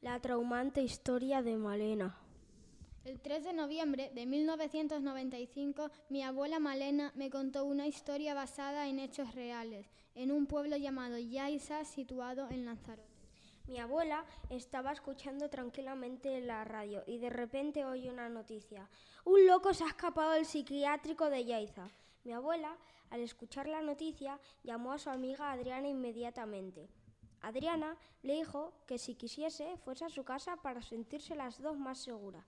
La traumante historia de Malena. El 3 de noviembre de 1995, mi abuela Malena me contó una historia basada en hechos reales, en un pueblo llamado Yaisa, situado en Lanzarote. Mi abuela estaba escuchando tranquilamente la radio y de repente oyó una noticia. Un loco se ha escapado del psiquiátrico de Yaiza. Mi abuela, al escuchar la noticia, llamó a su amiga Adriana inmediatamente. Adriana le dijo que si quisiese fuese a su casa para sentirse las dos más seguras.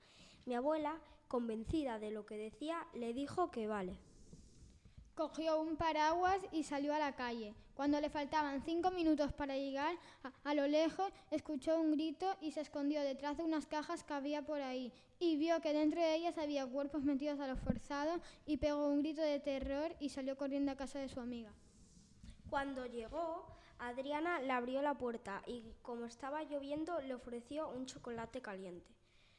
Mi abuela, convencida de lo que decía, le dijo que vale. Cogió un paraguas y salió a la calle. Cuando le faltaban cinco minutos para llegar, a, a, lo lejos escuchó un grito y se escondió detrás de unas cajas que había por ahí. Y vio que dentro de ellas había cuerpos metidos a lo forzado y pegó un grito de terror y salió corriendo a casa de su amiga. Cuando llegó, Adriana le abrió la puerta y, como estaba lloviendo, le ofreció un chocolate caliente.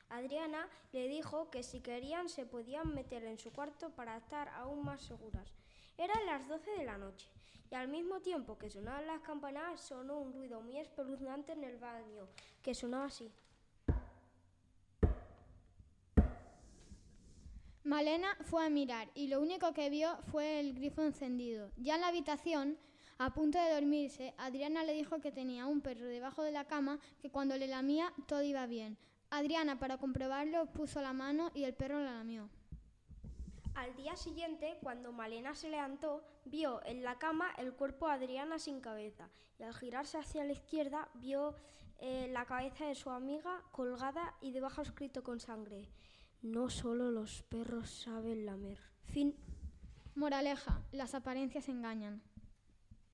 Adriana le dijo que si querían se podían meter en su cuarto para estar aún más seguras. Eran las 12 de la noche y al mismo tiempo que sonaban las campanadas sonó un ruido muy espeluznante en el baño, que sonaba así. Malena fue a mirar y lo único que vio fue el grifo encendido. Ya en la habitación, a punto de dormirse, Adriana le dijo que tenía un perro debajo de la cama que cuando le lamía todo iba bien. Adriana, para comprobarlo, puso la mano y el perro la lamió. Al día siguiente, cuando Malena se levantó, vio en la cama el cuerpo de Adriana sin cabeza y al girarse hacia la izquierda vio eh, la cabeza de su amiga colgada y debajo escrito con sangre. No solo los perros saben lamer. Fin. Moraleja, las apariencias engañan.